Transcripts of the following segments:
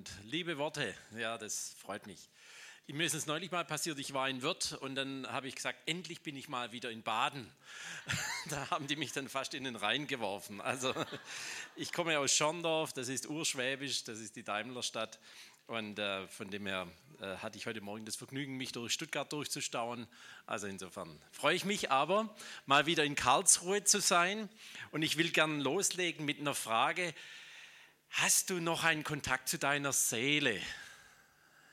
und liebe Worte. Ja, das freut mich. Mir ist es neulich mal passiert, ich war in Wirth und dann habe ich gesagt, endlich bin ich mal wieder in Baden. Da haben die mich dann fast in den Rhein geworfen. Also ich komme aus Schorndorf, das ist urschwäbisch, das ist die Daimlerstadt. Und äh, von dem her äh, hatte ich heute Morgen das Vergnügen, mich durch Stuttgart durchzustauen. Also insofern freue ich mich aber, mal wieder in Karlsruhe zu sein. Und ich will gern loslegen mit einer Frage. Hast du noch einen Kontakt zu deiner Seele?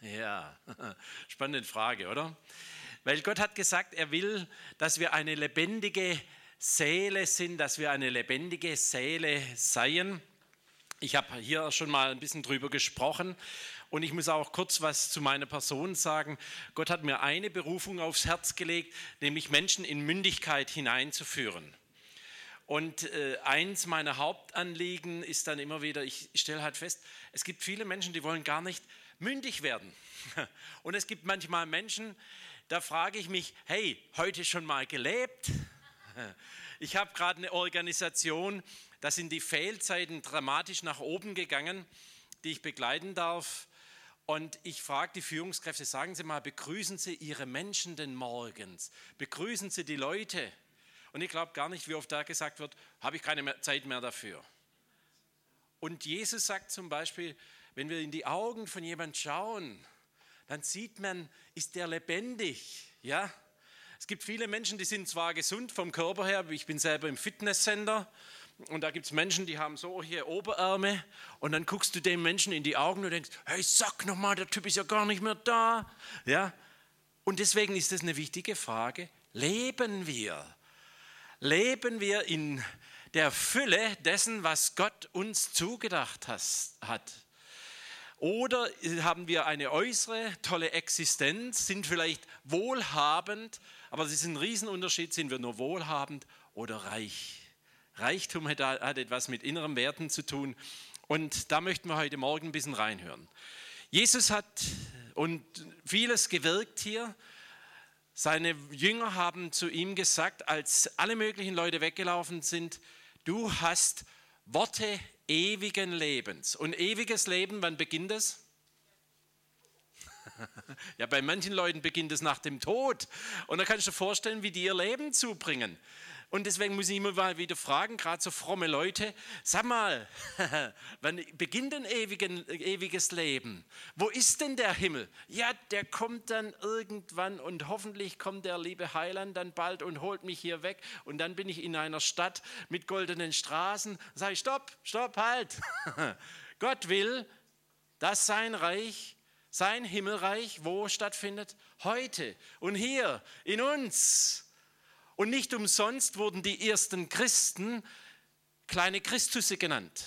Ja, spannende Frage, oder? Weil Gott hat gesagt, er will, dass wir eine lebendige Seele sind, dass wir eine lebendige Seele seien. Ich habe hier schon mal ein bisschen drüber gesprochen und ich muss auch kurz was zu meiner Person sagen. Gott hat mir eine Berufung aufs Herz gelegt, nämlich Menschen in Mündigkeit hineinzuführen. Und äh, eins meiner Hauptanliegen ist dann immer wieder, ich stelle halt fest, es gibt viele Menschen, die wollen gar nicht mündig werden. Und es gibt manchmal Menschen, da frage ich mich, hey, heute schon mal gelebt? Ich habe gerade eine Organisation, da sind die Fehlzeiten dramatisch nach oben gegangen, die ich begleiten darf. Und ich frage die Führungskräfte, sagen Sie mal, begrüßen Sie Ihre Menschen denn morgens? Begrüßen Sie die Leute? Und ich glaube gar nicht, wie oft da gesagt wird, habe ich keine Zeit mehr dafür. Und Jesus sagt zum Beispiel, wenn wir in die Augen von jemand schauen, dann sieht man, ist der lebendig, ja? Es gibt viele Menschen, die sind zwar gesund vom Körper her, ich bin selber im Fitnesscenter und da gibt es Menschen, die haben so hier Oberarme und dann guckst du dem Menschen in die Augen und denkst, hey, sag nochmal, der Typ ist ja gar nicht mehr da. Ja? Und deswegen ist das eine wichtige Frage. Leben wir? Leben wir in der Fülle dessen, was Gott uns zugedacht hat? Oder haben wir eine äußere tolle Existenz, sind vielleicht wohlhabend, aber es ist ein Riesenunterschied, sind wir nur wohlhabend oder reich? Reichtum hat, etwas mit inneren Werten zu tun. Und da möchten wir heute Morgen ein bisschen reinhören. Jesus hat und vieles gewirkt hier. Seine Jünger haben zu ihm gesagt, als alle möglichen Leute weggelaufen sind, du hast Worte ewigen Lebens. Und ewiges Leben, wann beginnt es? Ja, bei manchen Leuten beginnt es nach dem Tod. Und da kannst du dir vorstellen, wie die ihr Leben zubringen. Und deswegen muss ich immer mal wieder fragen, gerade so fromme Leute, sag mal, wann beginnt ein ewigen, ewiges Leben? Wo ist denn der Himmel? Ja, der kommt dann irgendwann und hoffentlich kommt der liebe Heiland dann bald und holt mich hier weg. Und dann bin ich in einer Stadt mit goldenen Straßen. Sage ich, stopp, stopp, halt. Gott will, dass sein Reich sein Himmelreich wo stattfindet? Heute und hier in uns. Und nicht umsonst wurden die ersten Christen kleine Christusse genannt.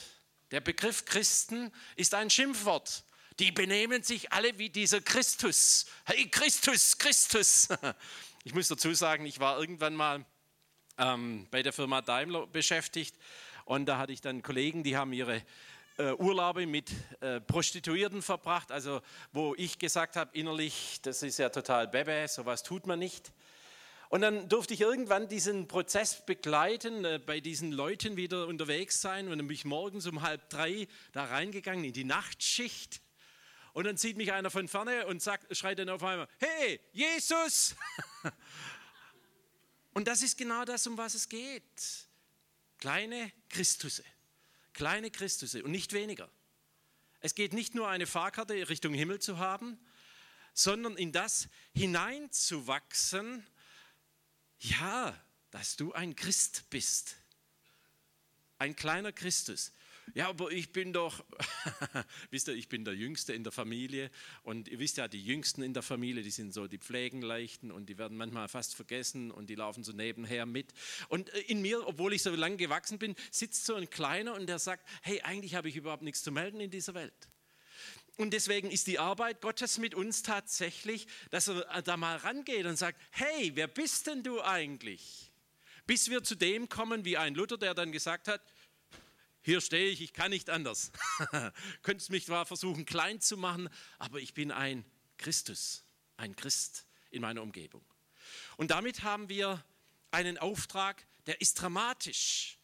Der Begriff Christen ist ein Schimpfwort. Die benehmen sich alle wie dieser Christus. Hey Christus, Christus. Ich muss dazu sagen, ich war irgendwann mal ähm, bei der Firma Daimler beschäftigt und da hatte ich dann Kollegen, die haben ihre äh, Urlaube mit äh, Prostituierten verbracht, also wo ich gesagt habe innerlich, das ist ja total bebe, sowas tut man nicht. Und dann durfte ich irgendwann diesen Prozess begleiten, äh, bei diesen Leuten wieder unterwegs sein und dann bin ich morgens um halb drei da reingegangen in die Nachtschicht. Und dann sieht mich einer von vorne und sagt, schreit dann auf einmal, hey, Jesus! und das ist genau das, um was es geht. Kleine Christusse, kleine Christusse und nicht weniger. Es geht nicht nur eine Fahrkarte Richtung Himmel zu haben, sondern in das hineinzuwachsen, ja, dass du ein Christ bist. Ein kleiner Christus. Ja, aber ich bin doch, wisst ihr, ich bin der Jüngste in der Familie und ihr wisst ja, die Jüngsten in der Familie, die sind so die Pflegenleichten und die werden manchmal fast vergessen und die laufen so nebenher mit. Und äh, in mir, obwohl ich so lange gewachsen bin, sitzt so ein Kleiner und der sagt, hey, eigentlich habe ich überhaupt nichts zu melden in dieser Welt. Und deswegen ist die Arbeit Gottes mit uns tatsächlich, dass er da mal rangeht und sagt, hey, wer bist denn du eigentlich? Bis wir zu dem kommen, wie ein Luther, der dann gesagt hat, hier stehe ich, ich kann nicht anders. Könntest mich zwar versuchen klein zu machen, aber ich bin ein Christus, ein Christ in meiner Umgebung. Und damit haben wir einen Auftrag, der ist dramatisch,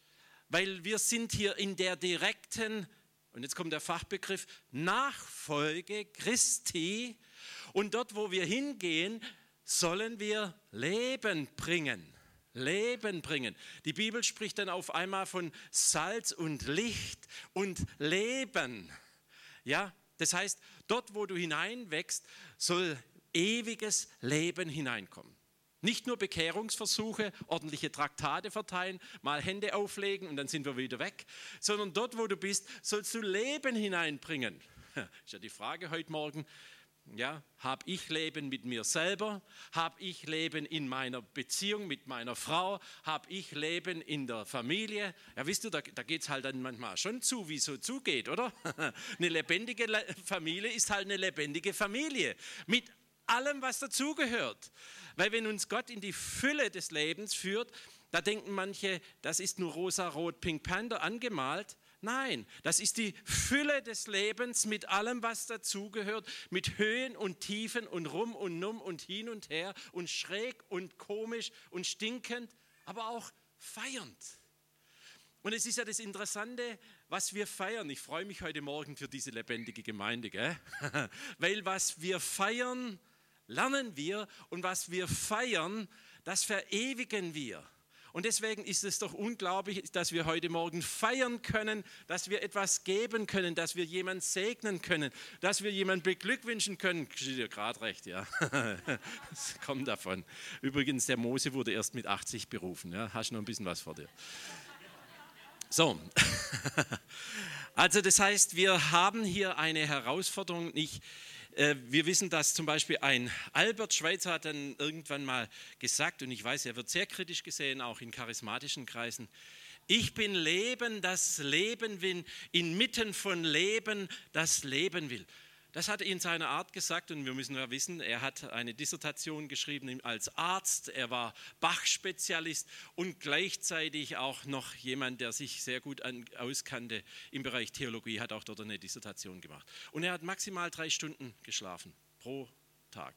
weil wir sind hier in der direkten und jetzt kommt der Fachbegriff, Nachfolge Christi. Und dort, wo wir hingehen, sollen wir Leben bringen. Leben bringen. Die Bibel spricht dann auf einmal von Salz und Licht und Leben. Ja, das heißt, dort, wo du hineinwächst, soll ewiges Leben hineinkommen. Nicht nur Bekehrungsversuche, ordentliche Traktate verteilen, mal Hände auflegen und dann sind wir wieder weg, sondern dort, wo du bist, sollst du Leben hineinbringen. Ist ja die Frage heute Morgen. Ja, habe ich Leben mit mir selber? Habe ich Leben in meiner Beziehung mit meiner Frau? Habe ich Leben in der Familie? Ja, wisst du, da, da geht es halt dann manchmal schon zu, wie es so zugeht, oder? Eine lebendige Familie ist halt eine lebendige Familie mit allem, was dazugehört. Weil wenn uns Gott in die Fülle des Lebens führt, da denken manche, das ist nur rosa-rot Pink Panther angemalt. Nein, das ist die Fülle des Lebens mit allem, was dazugehört, mit Höhen und Tiefen und rum und numm und hin und her und schräg und komisch und stinkend, aber auch feiernd. Und es ist ja das Interessante, was wir feiern. Ich freue mich heute Morgen für diese lebendige Gemeinde, gell? weil was wir feiern, lernen wir und was wir feiern, das verewigen wir. Und deswegen ist es doch unglaublich, dass wir heute Morgen feiern können, dass wir etwas geben können, dass wir jemanden segnen können, dass wir jemanden beglückwünschen können. Steht gerade recht, ja. Das kommt davon. Übrigens, der Mose wurde erst mit 80 berufen. Ja. Hast noch ein bisschen was vor dir. So. Also das heißt, wir haben hier eine Herausforderung, äh, wir wissen, dass zum Beispiel ein Albert Schweitzer hat dann irgendwann mal gesagt, und ich weiß, er wird sehr kritisch gesehen, auch in charismatischen Kreisen, ich bin Leben, das Leben will, inmitten von Leben, das Leben will. Das hat in seiner Art gesagt und wir müssen ja wissen, er hat eine Dissertation geschrieben als Arzt, er war Bach-Spezialist und gleichzeitig auch noch jemand, der sich sehr gut auskannte im Bereich Theologie, hat auch dort eine Dissertation gemacht. Und er hat maximal drei Stunden geschlafen pro Tag,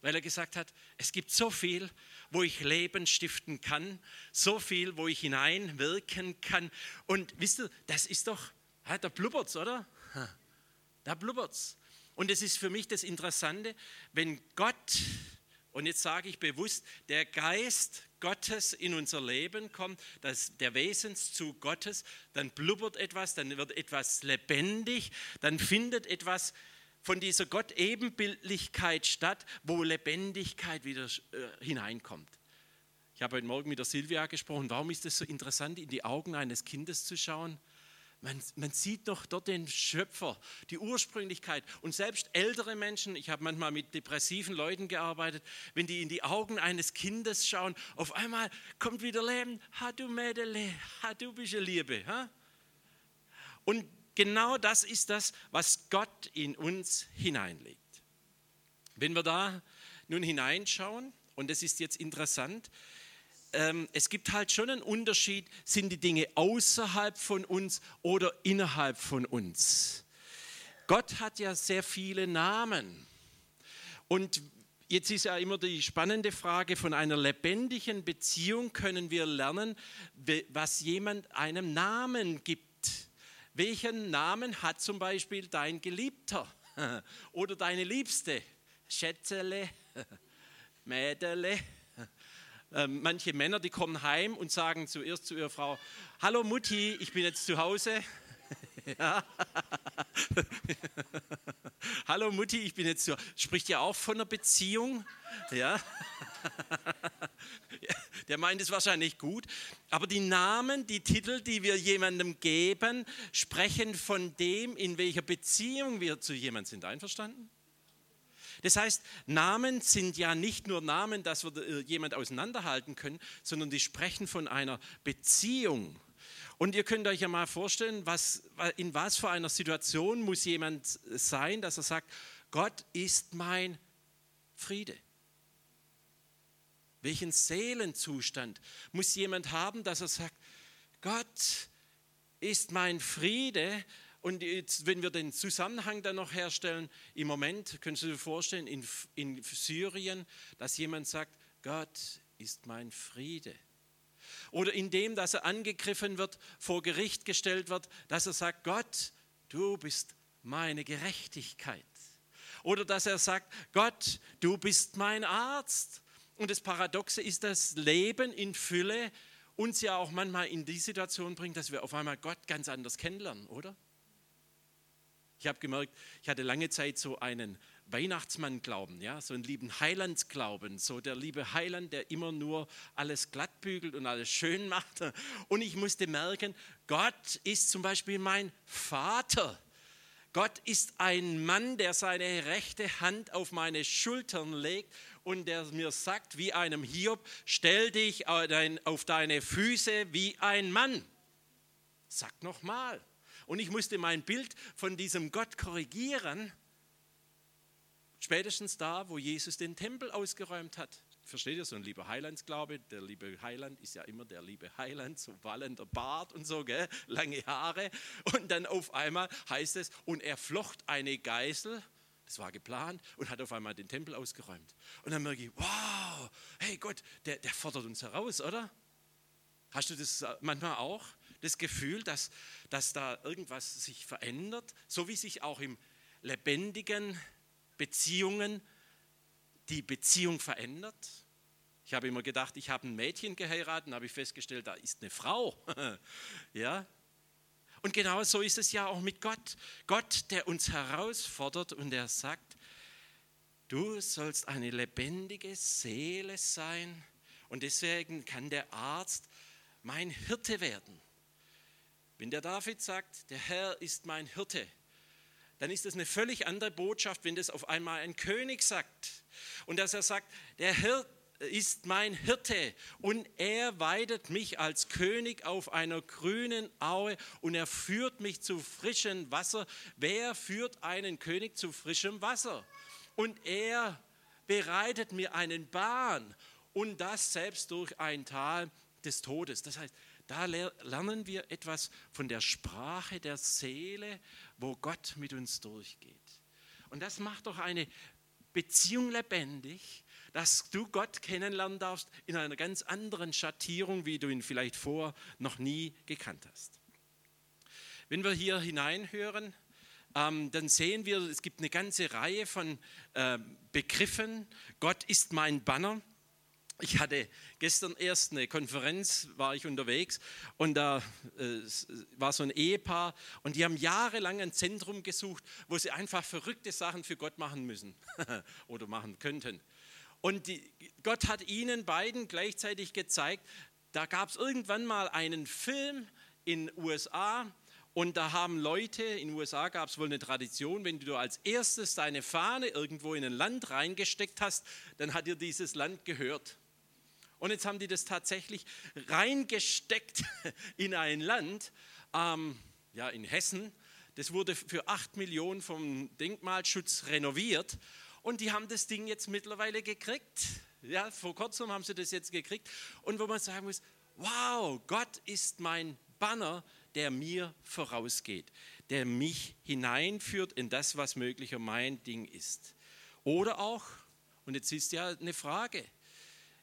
weil er gesagt hat, es gibt so viel, wo ich Leben stiften kann, so viel, wo ich hineinwirken kann. Und wisst ihr, das ist doch, da blubbert's, oder? Da blubbert's. Und es ist für mich das Interessante, wenn Gott, und jetzt sage ich bewusst, der Geist Gottes in unser Leben kommt, das, der Wesenszug Gottes, dann blubbert etwas, dann wird etwas lebendig, dann findet etwas von dieser Gott-Ebenbildlichkeit statt, wo Lebendigkeit wieder äh, hineinkommt. Ich habe heute Morgen mit der Silvia gesprochen, warum ist es so interessant, in die Augen eines Kindes zu schauen? Man, man, sieht doch dort den Schöpfer, die Ursprünglichkeit. Und selbst ältere Menschen, ich habe manchmal mit depressiven Leuten gearbeitet, wenn die in die Augen eines Kindes schauen, auf einmal kommt wieder Leben. Ha, du Mädele, ha, du bist eine Liebe. Ha? Und genau das ist das, was Gott in uns hineinlegt. Wenn wir da nun hineinschauen, und das ist jetzt interessant, ähm, es gibt halt schon einen Unterschied, sind die Dinge außerhalb von uns oder innerhalb von uns. Gott hat ja sehr viele Namen. Und jetzt ist ja immer die spannende Frage, von einer lebendigen Beziehung können wir lernen, was jemand einem Namen gibt. Welchen Namen hat zum Beispiel dein Geliebter oder deine Liebste? Schätzele, Mädele ähm, manche Männer, die kommen heim und sagen zuerst zu ihrer Frau, hallo Mutti, ich bin jetzt zu Hause. ja. hallo Mutti, ich bin jetzt zu Hause. Spricht ja auch von einer Beziehung. Ja. Der meint es wahrscheinlich gut. Aber die Namen, die Titel, die wir jemandem geben, sprechen von dem, in welcher Beziehung wir zu jemandem sind. Einverstanden? Das heißt, Namen sind ja nicht nur Namen, dass wir äh, jemand auseinanderhalten können, sondern die sprechen von einer Beziehung. Und ihr könnt euch ja mal vorstellen, was, in was für einer Situation muss jemand sein, dass er sagt, Gott ist mein Friede. Welchen Seelenzustand muss jemand haben, dass er sagt, Gott ist mein Friede und jetzt, wenn wir den Zusammenhang dann noch herstellen, im Moment, können Sie sich vorstellen, in, in Syrien, dass jemand sagt, Gott ist mein Friede. Oder indem, dass er angegriffen wird, vor Gericht gestellt wird, dass er sagt, Gott, du bist meine Gerechtigkeit. Oder dass er sagt, Gott, du bist mein Arzt. Und das Paradoxe ist, das Leben in Fülle uns ja auch manchmal in die Situation bringt, dass wir auf einmal Gott ganz anders kennenlernen, oder? Ich habe gemerkt, ich hatte lange Zeit so einen Weihnachtsmann glauben, ja, so einen lieben Heilandsglauben, so der liebe Heiland, der immer nur alles glatt bügelt und alles schön macht. Und ich musste merken, Gott ist zum Beispiel mein Vater. Gott ist ein Mann, der seine rechte Hand auf meine Schultern legt und der mir sagt, wie einem Hiob, stell dich auf deine Füße wie ein Mann. Sagt nochmal. Und ich musste mein Bild von diesem Gott korrigieren Spätestens da, wo Jesus den Tempel ausgeräumt hat. Versteht ihr, so ein lieber Heilandsglaube, der liebe Heiland ist ja immer der liebe Heiland, so wallender Bart und so, gell? lange Haare. Und dann auf einmal heißt es, und er flocht eine Geißel, das war geplant, und hat auf einmal den Tempel ausgeräumt. Und dann merke ich, wow, hey Gott, der, der fordert uns heraus, oder? Hast du das manchmal auch? Das Gefühl, dass, dass da irgendwas sich verändert, so wie sich auch im lebendigen Beziehungen die Beziehung verändert. Ich habe immer gedacht, ich habe ein Mädchen geheiratet, habe ich festgestellt, da ist eine Frau. ja? Und genau so ist es ja auch mit Gott. Gott, der uns herausfordert und der sagt, du sollst eine lebendige Seele sein. Und deswegen kann der Arzt mein Hirte werden. Wenn der David sagt, der Herr ist mein Hirte, dann ist das eine völlig andere Botschaft, wenn das auf einmal ein König sagt. Und dass er sagt, der Hirt ist mein Hirte und er weidet mich als König auf einer grünen Aue und er führt mich zu frischem Wasser. Wer führt einen König zu frischem Wasser? Und er bereitet mir einen Bahn und das selbst durch ein Tal des Todes. Das heißt, da lernen wir etwas von der Sprache der Seele, wo Gott mit uns durchgeht. Und das macht doch eine Beziehung lebendig, dass du Gott kennenlernen darfst in einer ganz anderen Schattierung, wie du ihn vielleicht vor noch nie gekannt hast. Wenn wir hier hineinhören, ähm, dann sehen wir, es gibt eine ganze Reihe von äh, Begriffen. Gott ist mein Banner. Ich hatte gestern erst eine Konferenz, war ich unterwegs und da äh, war so ein Ehepaar und die haben jahrelang ein Zentrum gesucht, wo sie einfach verrückte Sachen für Gott machen müssen oder machen könnten. Und die, Gott hat ihnen beiden gleichzeitig gezeigt, da gab es irgendwann mal einen Film in USA und da haben Leute, in USA gab es wohl eine Tradition, wenn du als erstes deine Fahne irgendwo in ein Land reingesteckt hast, dann hat dir dieses Land gehört. Und jetzt haben die das tatsächlich reingesteckt in ein Land, ähm, ja, in Hessen. Das wurde für 8 Millionen vom Denkmalschutz renoviert. Und die haben das Ding jetzt mittlerweile gekriegt. Ja, vor kurzem haben sie das jetzt gekriegt. Und wo man sagen muss, wow, Gott ist mein Banner, der mir vorausgeht, der mich hineinführt in das, was möglicher mein Ding ist. Oder auch, und jetzt ist ja eine Frage,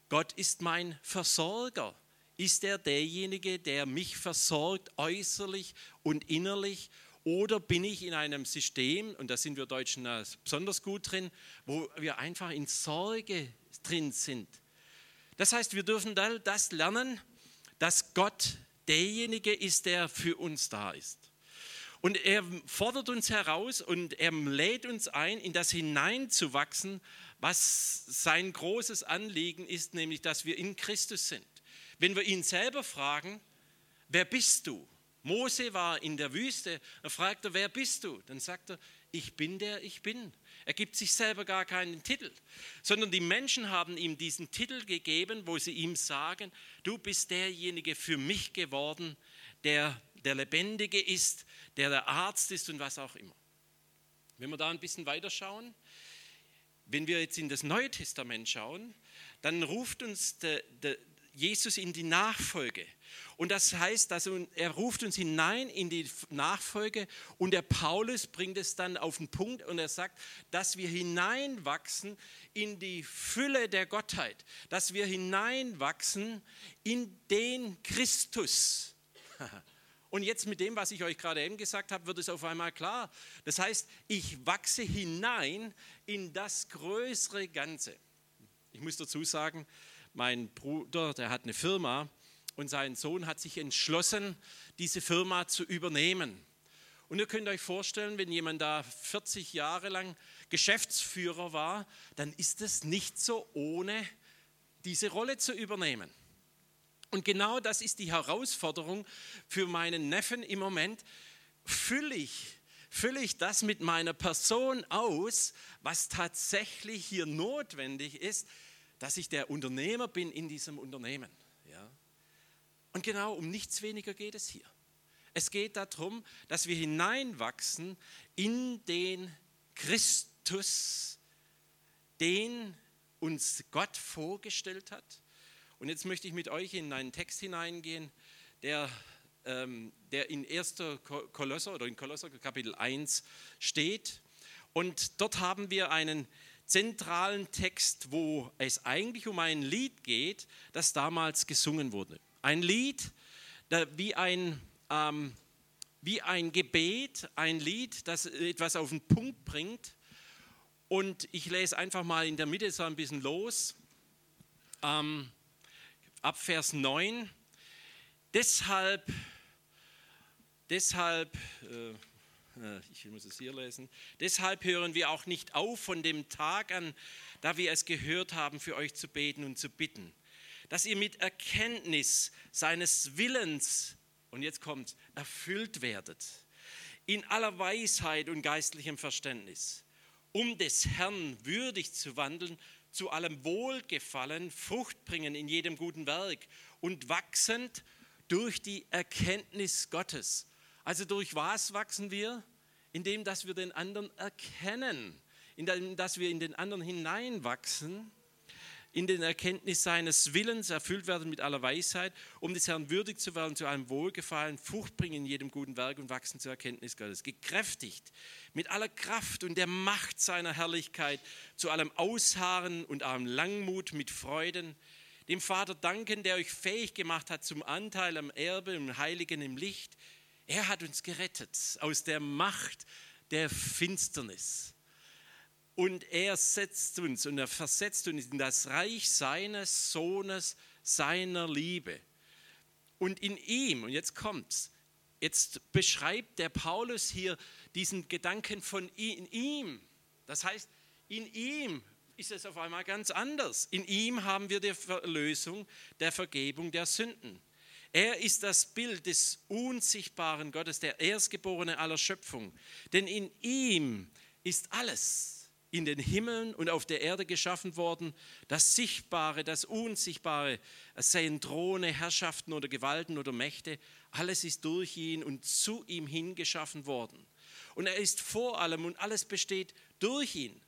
Gott ist mein Versorger. Ist er derjenige, der mich versorgt, äußerlich und innerlich? Oder bin ich in einem System, und da sind wir Deutschen besonders gut drin, wo wir einfach in Sorge drin sind? Das heißt, wir dürfen das lernen, dass Gott derjenige ist, der für uns da ist. Und er fordert uns heraus und er lädt uns ein, in das hineinzuwachsen, was sein großes Anliegen ist, nämlich dass wir in Christus sind. Wenn wir ihn selber fragen, wer bist du? Mose war in der Wüste, er fragt er, wer bist du? Dann sagt er, ich bin der ich bin. Er gibt sich selber gar keinen Titel, sondern die Menschen haben ihm diesen Titel gegeben, wo sie ihm sagen, du bist derjenige für mich geworden, der der Lebendige ist, der der Arzt ist und was auch immer. Wenn wir da ein bisschen weiterschauen, wenn wir jetzt in das Neue Testament schauen, dann ruft uns de, de, Jesus in die Nachfolge. Und das heißt, dass er ruft uns hinein in die Nachfolge und der Paulus bringt es dann auf den Punkt und er sagt, dass wir hineinwachsen in die Fülle der Gottheit, dass wir hineinwachsen in den Christus. Und jetzt mit dem, was ich euch gerade eben gesagt habe, wird es auf einmal klar. Das heißt, ich wachse hinein in das größere Ganze. Ich muss dazu sagen, mein Bruder, der hat eine Firma und sein Sohn hat sich entschlossen, diese Firma zu übernehmen. Und ihr könnt euch vorstellen, wenn jemand da 40 Jahre lang Geschäftsführer war, dann ist es nicht so ohne diese Rolle zu übernehmen. Und genau das ist die Herausforderung für meinen Neffen im Moment. Fülle ich, fülle ich das mit meiner Person aus, was tatsächlich hier notwendig ist, dass ich der Unternehmer bin in diesem Unternehmen. Ja? Und genau um nichts weniger geht es hier. Es geht darum, dass wir hineinwachsen in den Christus, den uns Gott vorgestellt hat. Und jetzt möchte ich mit euch in einen Text hineingehen, der, ähm, der in 1. Kolosser oder in Kolosser Kapitel 1 steht. Und dort haben wir einen zentralen Text, wo es eigentlich um ein Lied geht, das damals gesungen wurde. Ein Lied wie ein, ähm, wie ein Gebet, ein Lied, das etwas auf den Punkt bringt. Und ich lese einfach mal in der Mitte so ein bisschen los. Ähm, ab Vers 9. Deshalb, deshalb, äh, äh, ich muss es hier lesen. Deshalb hören wir auch nicht auf von dem Tag an, da wir es gehört haben, für euch zu beten und zu bitten, dass ihr mit Erkenntnis seines Willens, und jetzt kommt, erfüllt werdet, in aller Weisheit und geistlichem Verständnis, um des Herrn würdig zu wandeln, zu allem Wohlgefallen, Frucht bringen in jedem guten Werk und wachsend durch die Erkenntnis Gottes. Also durch was wachsen wir? Indem, dass wir den anderen erkennen, indem, dass wir in den anderen hineinwachsen, in den Erkenntnis seines Willens erfüllt werden mit aller Weisheit, um des Herrn würdig zu werden, zu einem Wohlgefallen, Frucht bringen in jedem guten Werk und wachsen zur Erkenntnis Gottes. Gekräftigt mit aller Kraft und der Macht seiner Herrlichkeit, zu allem Ausharren und allem Langmut mit Freuden, dem Vater danken, der euch fähig gemacht hat zum Anteil am Erbe im Heiligen im Licht, er hat uns gerettet aus der Macht der Finsternis. Und er setzt uns und er versetzt uns in das Reich seines Sohnes, seiner Liebe. Und in ihm, und jetzt kommt's, jetzt beschreibt der Paulus hier diesen Gedanken von ihm. Das heißt, in ihm ist es auf einmal ganz anders. In ihm haben wir die Erlösung der Vergebung der Sünden. Er ist das Bild des unsichtbaren Gottes, der Erstgeborene aller Schöpfung. Denn in ihm ist alles in den Himmeln und auf der Erde geschaffen worden, das Sichtbare, das Unsichtbare, es seien Throne, Herrschaften oder Gewalten oder Mächte, alles ist durch ihn und zu ihm hingeschaffen worden. Und er ist vor allem und alles besteht durch ihn.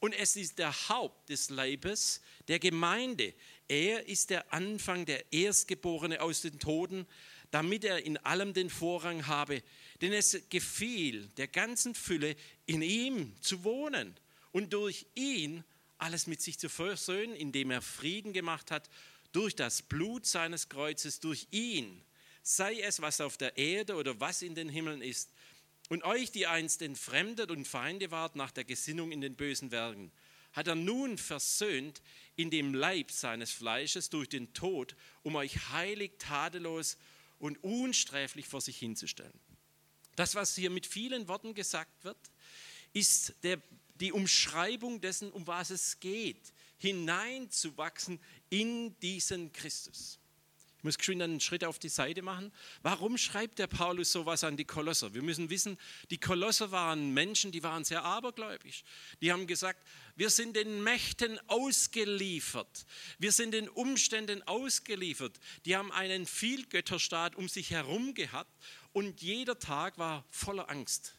Und es ist der Haupt des Leibes, der Gemeinde. Er ist der Anfang, der Erstgeborene aus den Toten, damit er in allem den Vorrang habe. Denn es gefiel der ganzen Fülle, in ihm zu wohnen und durch ihn alles mit sich zu versöhnen, indem er Frieden gemacht hat durch das Blut seines Kreuzes, durch ihn, sei es was auf der Erde oder was in den Himmeln ist. Und euch, die einst entfremdet und Feinde wart nach der Gesinnung in den bösen Werken, hat er nun versöhnt in dem Leib seines Fleisches durch den Tod, um euch heilig, tadellos und unsträflich vor sich hinzustellen. Das, was hier mit vielen Worten gesagt wird, ist der, die Umschreibung dessen, um was es geht, hineinzuwachsen in diesen Christus muss geschwind einen Schritt auf die Seite machen. Warum schreibt der Paulus sowas an die Kolosser? Wir müssen wissen, die Kolosser waren Menschen, die waren sehr abergläubisch. Die haben gesagt, wir sind den Mächten ausgeliefert. Wir sind den Umständen ausgeliefert. Die haben einen Vielgötterstaat um sich herum gehabt und jeder Tag war voller Angst.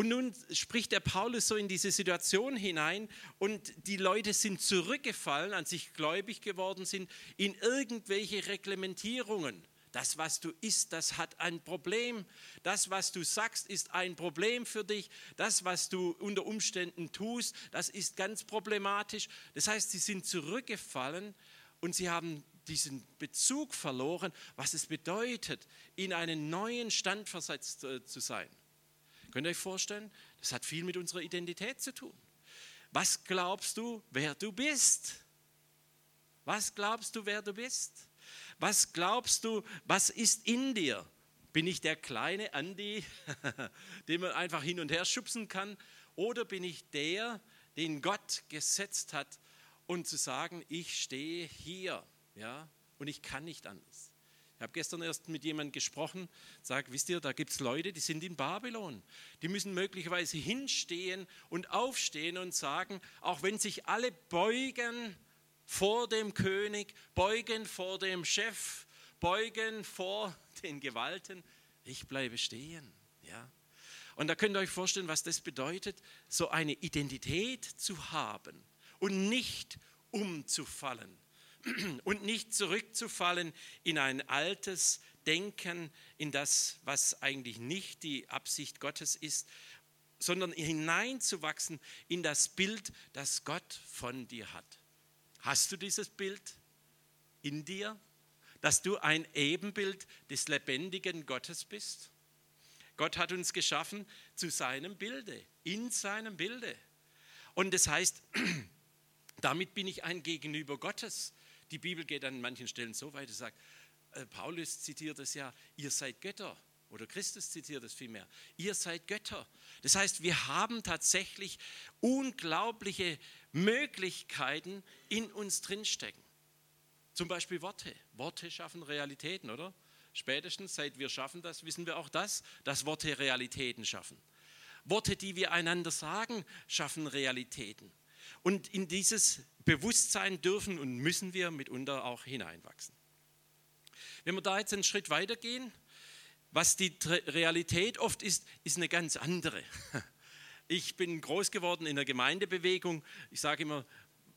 Und nun spricht der Paulus so in diese Situation hinein und die Leute sind zurückgefallen, an sich gläubig geworden sind, in irgendwelche Reglementierungen. Das, was du isst, das hat ein Problem. Das, was du sagst, ist ein Problem für dich. Das, was du unter Umständen tust, das ist ganz problematisch. Das heißt, sie sind zurückgefallen und sie haben diesen Bezug verloren, was es bedeutet, in einen neuen Stand versetzt zu sein. Könnt ihr euch vorstellen? Das hat viel mit unserer Identität zu tun. Was glaubst du, wer du bist? Was glaubst du, wer du bist? Was glaubst du, was ist in dir? Bin ich der kleine Andi, den man einfach hin und her schubsen kann? Oder bin ich der, den Gott gesetzt hat, und zu sagen, ich stehe hier ja, und ich kann nicht anders? Ich habe gestern erst mit jemandem gesprochen, sage, wisst ihr, da gibt es Leute, die sind in Babylon. Die müssen möglicherweise hinstehen und aufstehen und sagen, auch wenn sich alle beugen, vor dem König, beugen vor dem Chef, beugen vor den Gewalten. Ich bleibe stehen. Ja. Und da könnt ihr euch vorstellen, was das bedeutet, so eine Identität zu haben und nicht umzufallen und nicht zurückzufallen in ein altes Denken, in das, was eigentlich nicht die Absicht Gottes ist, sondern hineinzuwachsen in das Bild, das Gott von dir hat. Hast du dieses Bild in dir, dass du ein Ebenbild des lebendigen Gottes bist? Gott hat uns geschaffen zu seinem Bilde, in seinem Bilde. Und das heißt, damit bin ich ein Gegenüber Gottes. Die Bibel geht an manchen Stellen so weit, dass sagt, äh, Paulus zitiert es ja, ihr seid Götter. Oder Christus zitiert es vielmehr. Ihr seid Götter. Das heißt, wir haben tatsächlich unglaubliche Möglichkeiten in uns drinstecken. Zum Beispiel Worte. Worte schaffen Realitäten, oder? Spätestens seit wir schaffen das, wissen wir auch das, dass Worte Realitäten schaffen. Worte, die wir einander sagen, schaffen Realitäten. Und in dieses Bewusstsein dürfen und müssen wir mitunter auch hineinwachsen. Wenn wir da jetzt einen Schritt weitergehen, was die Realität oft ist, ist eine ganz andere. Ich bin groß geworden in der Gemeindebewegung. Ich sage immer,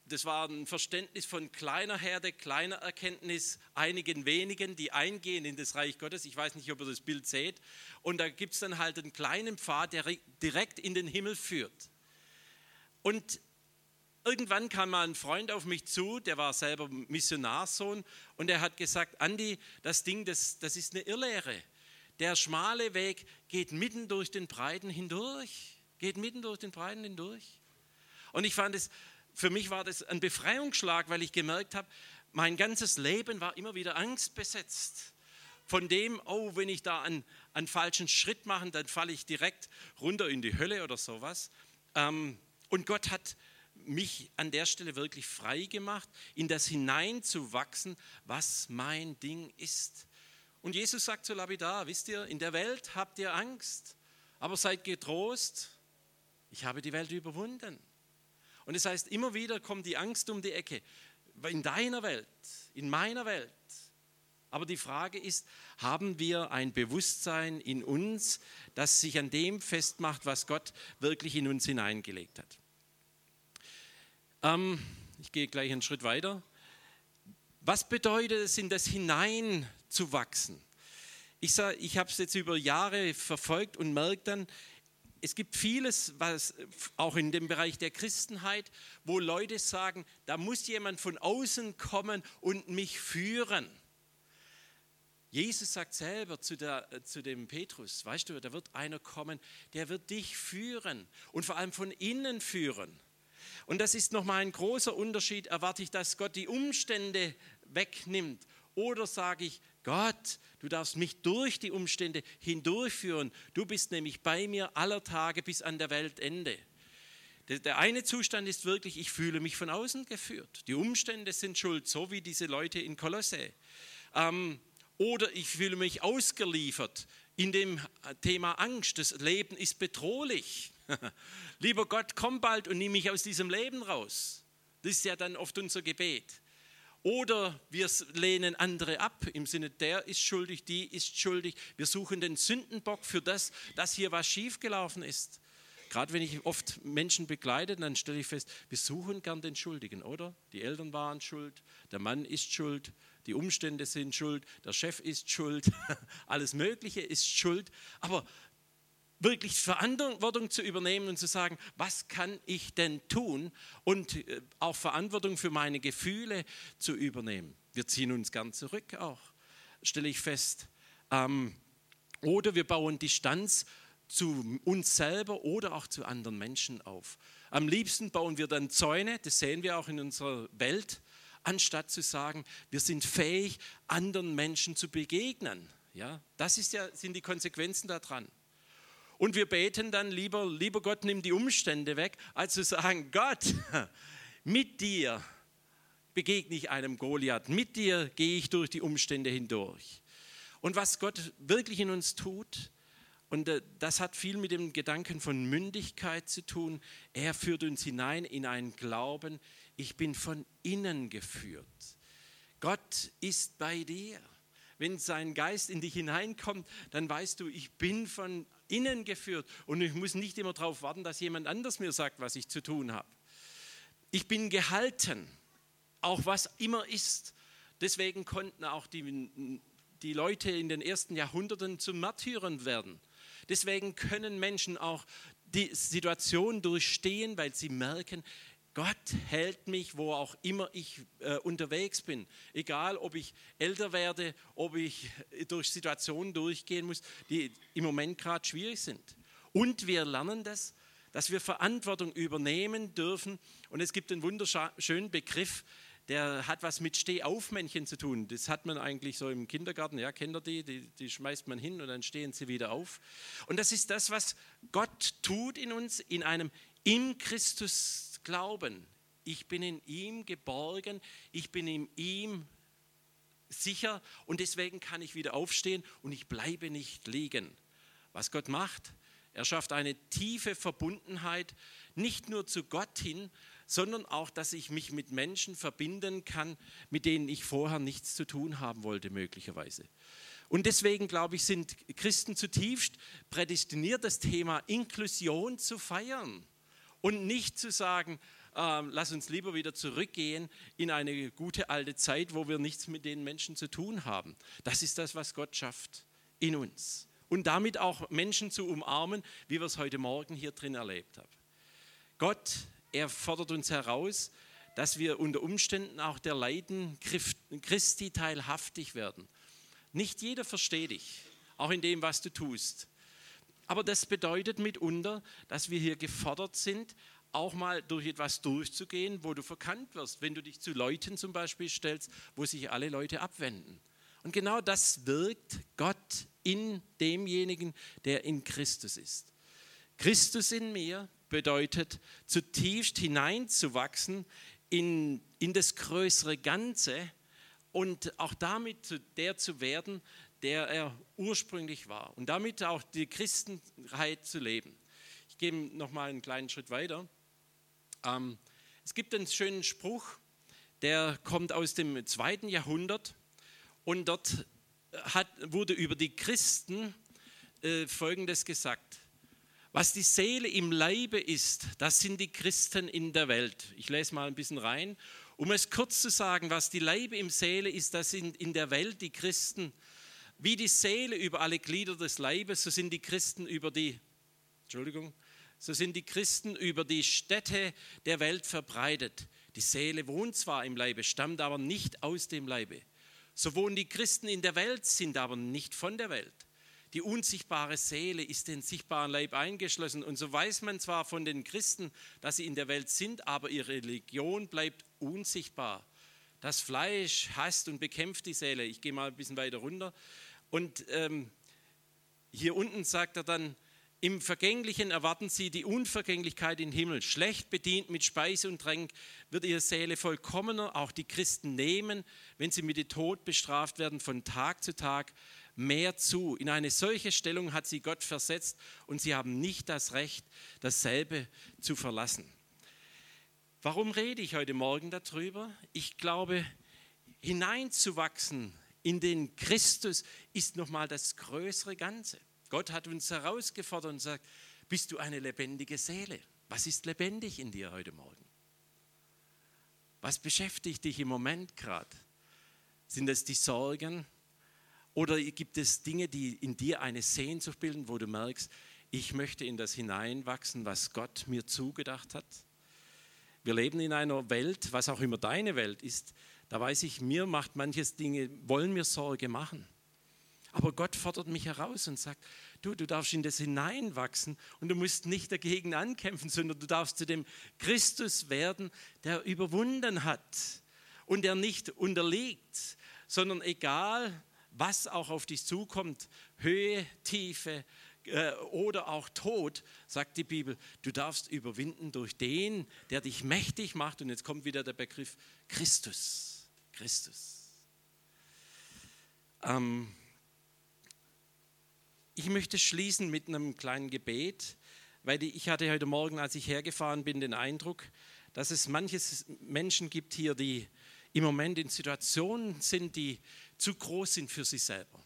das war ein Verständnis von kleiner Herde, kleiner Erkenntnis, einigen wenigen, die eingehen in das Reich Gottes. Ich weiß nicht, ob ihr das Bild seht. Und da gibt es dann halt einen kleinen Pfad, der direkt in den Himmel führt. Und irgendwann kam mal ein Freund auf mich zu, der war selber Missionarsohn, und er hat gesagt, Andi, das Ding, das, das ist eine Irrlehre. Der schmale Weg geht mitten durch den Breiten hindurch geht mitten durch den Breiten hindurch. Und ich fand es, für mich war das ein Befreiungsschlag, weil ich gemerkt habe, mein ganzes Leben war immer wieder angstbesetzt. Von dem, oh, wenn ich da einen, einen falschen Schritt mache, dann falle ich direkt runter in die Hölle oder sowas. Ähm, und Gott hat mich an der Stelle wirklich frei gemacht, in das hineinzuwachsen, was mein Ding ist. Und Jesus sagt zu Labidar, wisst ihr, in der Welt habt ihr Angst, aber seid getrost, ich habe die Welt überwunden. Und das heißt, immer wieder kommt die Angst um die Ecke. In deiner Welt, in meiner Welt. Aber die Frage ist, haben wir ein Bewusstsein in uns, das sich an dem festmacht, was Gott wirklich in uns hineingelegt hat? Ähm, ich gehe gleich einen Schritt weiter. Was bedeutet es, in das hineinzuwachsen? Ich, ich habe es jetzt über Jahre verfolgt und merke dann, es gibt vieles, was auch in dem Bereich der Christenheit, wo Leute sagen, da muss jemand von außen kommen und mich führen. Jesus sagt selber zu, der, zu dem Petrus, weißt du, da wird einer kommen, der wird dich führen und vor allem von innen führen. Und das ist nochmal ein großer Unterschied. Erwarte ich, dass Gott die Umstände wegnimmt oder sage ich, Gott, du darfst mich durch die Umstände hindurchführen. Du bist nämlich bei mir aller Tage bis an der Weltende. Der eine Zustand ist wirklich, ich fühle mich von außen geführt. Die Umstände sind schuld, so wie diese Leute in Kolosse. Ähm, oder ich fühle mich ausgeliefert in dem Thema Angst. Das Leben ist bedrohlich. Lieber Gott, komm bald und nimm mich aus diesem Leben raus. Das ist ja dann oft unser Gebet. Oder wir lehnen andere ab im Sinne, der ist schuldig, die ist schuldig. Wir suchen den Sündenbock für das, dass hier was schiefgelaufen ist. gerade wenn ich oft Menschen begleite, dann stelle ich fest, wir suchen gern den Schuldigen, oder? Die Eltern waren schuld, der Mann ist schuld, die Umstände sind schuld, der Chef ist schuld, alles Mögliche ist schuld. Aber wirklich Verantwortung zu übernehmen und zu sagen, was kann ich denn tun und äh, auch Verantwortung für meine Gefühle zu übernehmen. Wir ziehen uns gern zurück auch, stelle ich fest. Ähm, oder wir bauen Distanz zu uns selber oder auch zu anderen Menschen auf. Am liebsten bauen wir dann Zäune, das sehen wir auch in unserer Welt, anstatt zu sagen, wir sind fähig, anderen Menschen zu begegnen. Ja, das ist ja, sind die Konsequenzen daran. Und wir beten dann lieber, lieber Gott, nimm die Umstände weg, als zu sagen, Gott, mit dir begegne ich einem Goliath, mit dir gehe ich durch die Umstände hindurch. Und was Gott wirklich in uns tut, und äh, das hat viel mit dem Gedanken von Mündigkeit zu tun. Er führt uns hinein in einen Glauben, ich bin von innen geführt. Gott ist bei dir. Wenn sein Geist in dich hineinkommt, dann weißt du, ich bin von innen geführt und ich muss nicht immer darauf warten, dass jemand anders mir sagt, was ich zu tun habe. Ich bin gehalten, auch was immer ist. Deswegen konnten auch die, die Leute in den ersten Jahrhunderten zu Märtyrern werden. Deswegen können Menschen auch die Situation durchstehen, weil sie merken, Gott hält mich, wo auch immer ich äh, unterwegs bin. Egal, ob ich älter werde, ob ich durch Situationen durchgehen muss, die im Moment gerade schwierig sind. Und wir lernen das, dass wir Verantwortung übernehmen dürfen. Und es gibt einen wunderschönen Begriff, der hat was mit Stehaufmännchen zu tun. Das hat man eigentlich so im Kindergarten, ja, kennt ihr die? die? Die schmeißt man hin und dann stehen sie wieder auf. Und das ist das, was Gott tut in uns, in einem in Christus Glauben. Ich bin in ihm geborgen, ich bin in ihm sicher und deswegen kann ich wieder aufstehen und ich bleibe nicht liegen. Was Gott macht, er schafft eine tiefe Verbundenheit, nicht nur zu Gott hin, sondern auch, dass ich mich mit Menschen verbinden kann, mit denen ich vorher nichts zu tun haben wollte, möglicherweise. Und deswegen, glaube ich, sind Christen zutiefst prädestiniert, das Thema Inklusion zu feiern und nicht zu sagen, äh, lass uns lieber wieder zurückgehen in eine gute alte Zeit, wo wir nichts mit den Menschen zu tun haben. Das ist das, was Gott schafft in uns. Und damit auch Menschen zu umarmen, wie wir es heute Morgen hier drin erlebt haben. Gott, er fordert uns heraus, dass wir unter Umständen auch der Leiden Christi teilhaftig werden. Nicht jeder versteht dich, auch in dem, was du tust. Aber das bedeutet mitunter, dass wir hier gefordert sind, auch mal durch etwas durchzugehen, wo du verkannt wirst, wenn du dich zu Leuten zum Beispiel stellst, wo sich alle Leute abwenden. Und genau das wirkt Gott in demjenigen, der in Christus ist. Christus in mir bedeutet, zutiefst hineinzuwachsen in, in das größere Ganze und auch damit zu der zu werden, der er ursprünglich war. Und damit auch die Christenheit zu leben. Ich gehe noch mal einen kleinen Schritt weiter. Ähm, es gibt einen schönen Spruch, der kommt aus dem zweiten Jahrhundert und dort hat, wurde über die Christen äh, Folgendes gesagt. Was die Seele im Leibe ist, das sind die Christen in der Welt. Ich lese mal ein bisschen rein. Um es kurz zu sagen, was die Leibe im Seele ist, das sind in der Welt die Christen. Wie die Seele über alle Glieder des Leibes, so sind die Christen über die, Entschuldigung, so sind die Christen über die Städte der Welt verbreitet. Die Seele wohnt zwar im Leibe, stammt aber nicht aus dem Leibe. So wohnen die Christen in der Welt, sind aber nicht von der Welt. Die unsichtbare Seele ist den sichtbaren Leib eingeschlossen. Und so weiß man zwar von den Christen, dass sie in der Welt sind, aber ihre Religion bleibt unsichtbar. Das Fleisch hasst und bekämpft die Seele. Ich gehe mal ein bisschen weiter runter. Und ähm, hier unten sagt er dann, im Vergänglichen erwarten sie die Unvergänglichkeit im Himmel. Schlecht bedient mit Speise und Tränk wird ihre Seele vollkommener, auch die Christen nehmen, wenn sie mit dem Tod bestraft werden, von Tag zu Tag mehr zu. In eine solche Stellung hat sie Gott versetzt und sie haben nicht das Recht, dasselbe zu verlassen. Warum rede ich heute Morgen darüber? Ich glaube, hineinzuwachsen in den Christus ist nochmal das größere Ganze. Gott hat uns herausgefordert und sagt, Bist du eine lebendige Seele? Was ist lebendig in dir heute Morgen? Was beschäftigt dich im Moment gerade? Sind es die Sorgen oder gibt es Dinge, die in dir eine Sehnsucht bilden, wo du merkst, ich möchte in das hineinwachsen, was Gott mir zugedacht hat? Wir leben in einer Welt, was auch immer deine Welt ist, da weiß ich, mir macht manches Dinge, wollen mir Sorge machen. Aber Gott fordert mich heraus und sagt, du, du darfst in das hineinwachsen und du musst nicht dagegen ankämpfen, sondern du darfst zu dem Christus werden, der überwunden hat und der nicht unterliegt, sondern egal, was auch auf dich zukommt, Höhe, Tiefe äh, oder auch Tod, sagt die Bibel, du darfst überwinden durch den, der dich mächtig macht. Und jetzt kommt wieder der Begriff Christus. Christus. Ähm, ich möchte schließen mit einem kleinen Gebet, weil ich hatte heute Morgen, als ich hergefahren bin, den Eindruck, dass es manche Menschen gibt hier, die im Moment in Situationen sind, die zu groß sind für sich selber.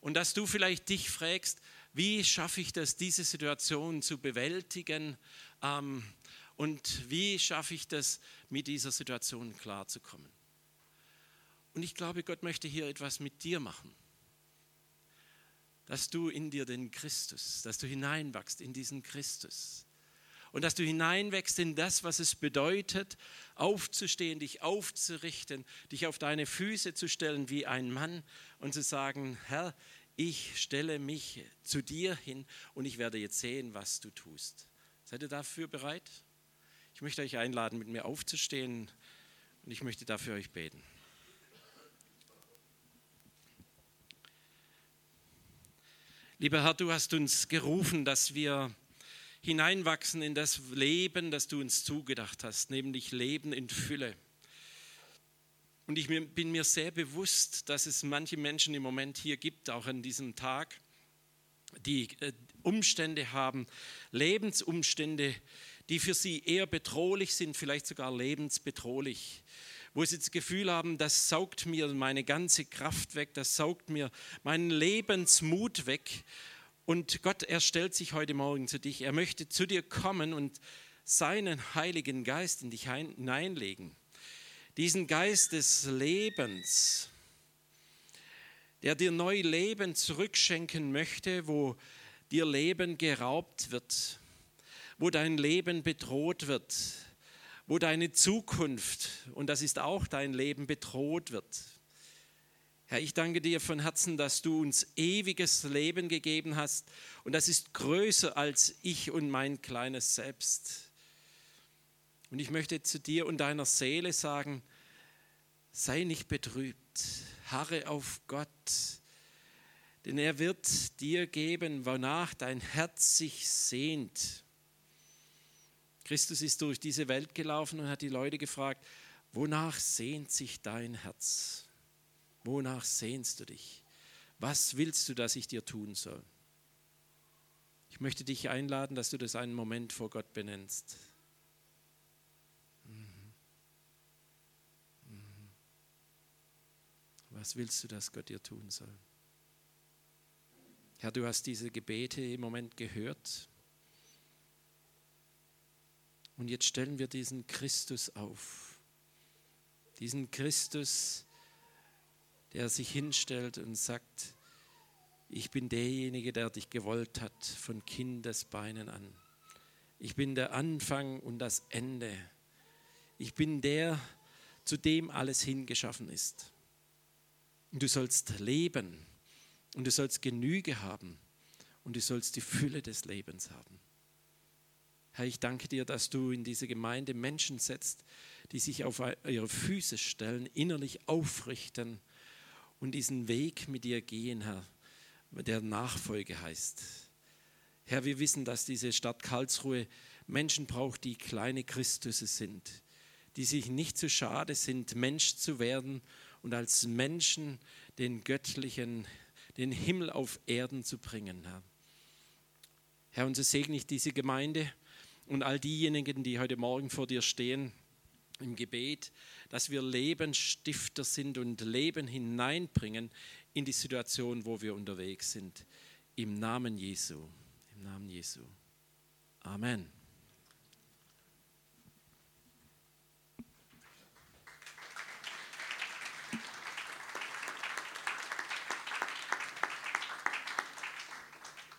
Und dass du vielleicht dich fragst, wie schaffe ich das, diese Situation zu bewältigen ähm, und wie schaffe ich das, mit dieser Situation klarzukommen. Und ich glaube, Gott möchte hier etwas mit dir machen. Dass du in dir den Christus, dass du hineinwachst in diesen Christus und dass du hineinwächst in das, was es bedeutet, aufzustehen, dich aufzurichten, dich auf deine Füße zu stellen wie ein Mann und zu sagen, Herr, ich stelle mich zu dir hin und ich werde jetzt sehen, was du tust. Seid ihr dafür bereit? Ich möchte euch einladen, mit mir aufzustehen und ich möchte dafür euch beten. Lieber Herr, du hast uns gerufen, dass wir hineinwachsen in das Leben, das du uns zugedacht hast, nämlich Leben in Fülle. Und ich bin mir sehr bewusst, dass es manche Menschen im Moment hier gibt, auch an diesem Tag, die äh, Umstände haben, Lebensumstände, die für sie eher bedrohlich sind, vielleicht sogar lebensbedrohlich, wo sie das Gefühl haben, das saugt mir meine ganze Kraft weg, das saugt mir meinen Lebensmut weg. Und Gott, er stellt sich heute Morgen zu dich. Er möchte zu dir kommen und seinen Heiligen Geist in dich hineinlegen. Diesen Geist des Lebens, der dir neu Leben zurückschenken möchte, wo dir Leben geraubt wird, wo dein Leben bedroht wird, wo deine Zukunft, und das ist auch dein Leben, bedroht wird. Herr, ich danke dir von Herzen, dass du uns ewiges Leben gegeben hast und das ist größer als ich und mein kleines Selbst. Und ich möchte zu dir und deiner Seele sagen, sei nicht betrübt, harre auf Gott, denn er wird dir geben, wonach dein Herz sich sehnt. Christus ist durch diese Welt gelaufen und hat die Leute gefragt, wonach sehnt sich dein Herz? Wonach sehnst du dich? Was willst du, dass ich dir tun soll? Ich möchte dich einladen, dass du das einen Moment vor Gott benennst. Mhm. Mhm. Was willst du, dass Gott dir tun soll? Herr, du hast diese Gebete im Moment gehört. Und jetzt stellen wir diesen Christus auf. Diesen Christus, der sich hinstellt und sagt, ich bin derjenige, der dich gewollt hat von Kindesbeinen an. Ich bin der Anfang und das Ende. Ich bin der, zu dem alles hingeschaffen ist. Und du sollst leben und du sollst Genüge haben und du sollst die Fülle des Lebens haben. Herr, ich danke dir, dass du in diese Gemeinde Menschen setzt, die sich auf ihre Füße stellen, innerlich aufrichten und diesen Weg mit dir gehen, Herr, der Nachfolge heißt. Herr, wir wissen, dass diese Stadt Karlsruhe Menschen braucht, die kleine Christusse sind, die sich nicht zu schade sind, Mensch zu werden und als Menschen den göttlichen, den Himmel auf Erden zu bringen, Herr. Herr, und so segne ich diese Gemeinde und all diejenigen, die heute Morgen vor dir stehen im Gebet, dass wir Lebensstifter sind und Leben hineinbringen in die Situation, wo wir unterwegs sind. Im Namen Jesu. Im Namen Jesu. Amen.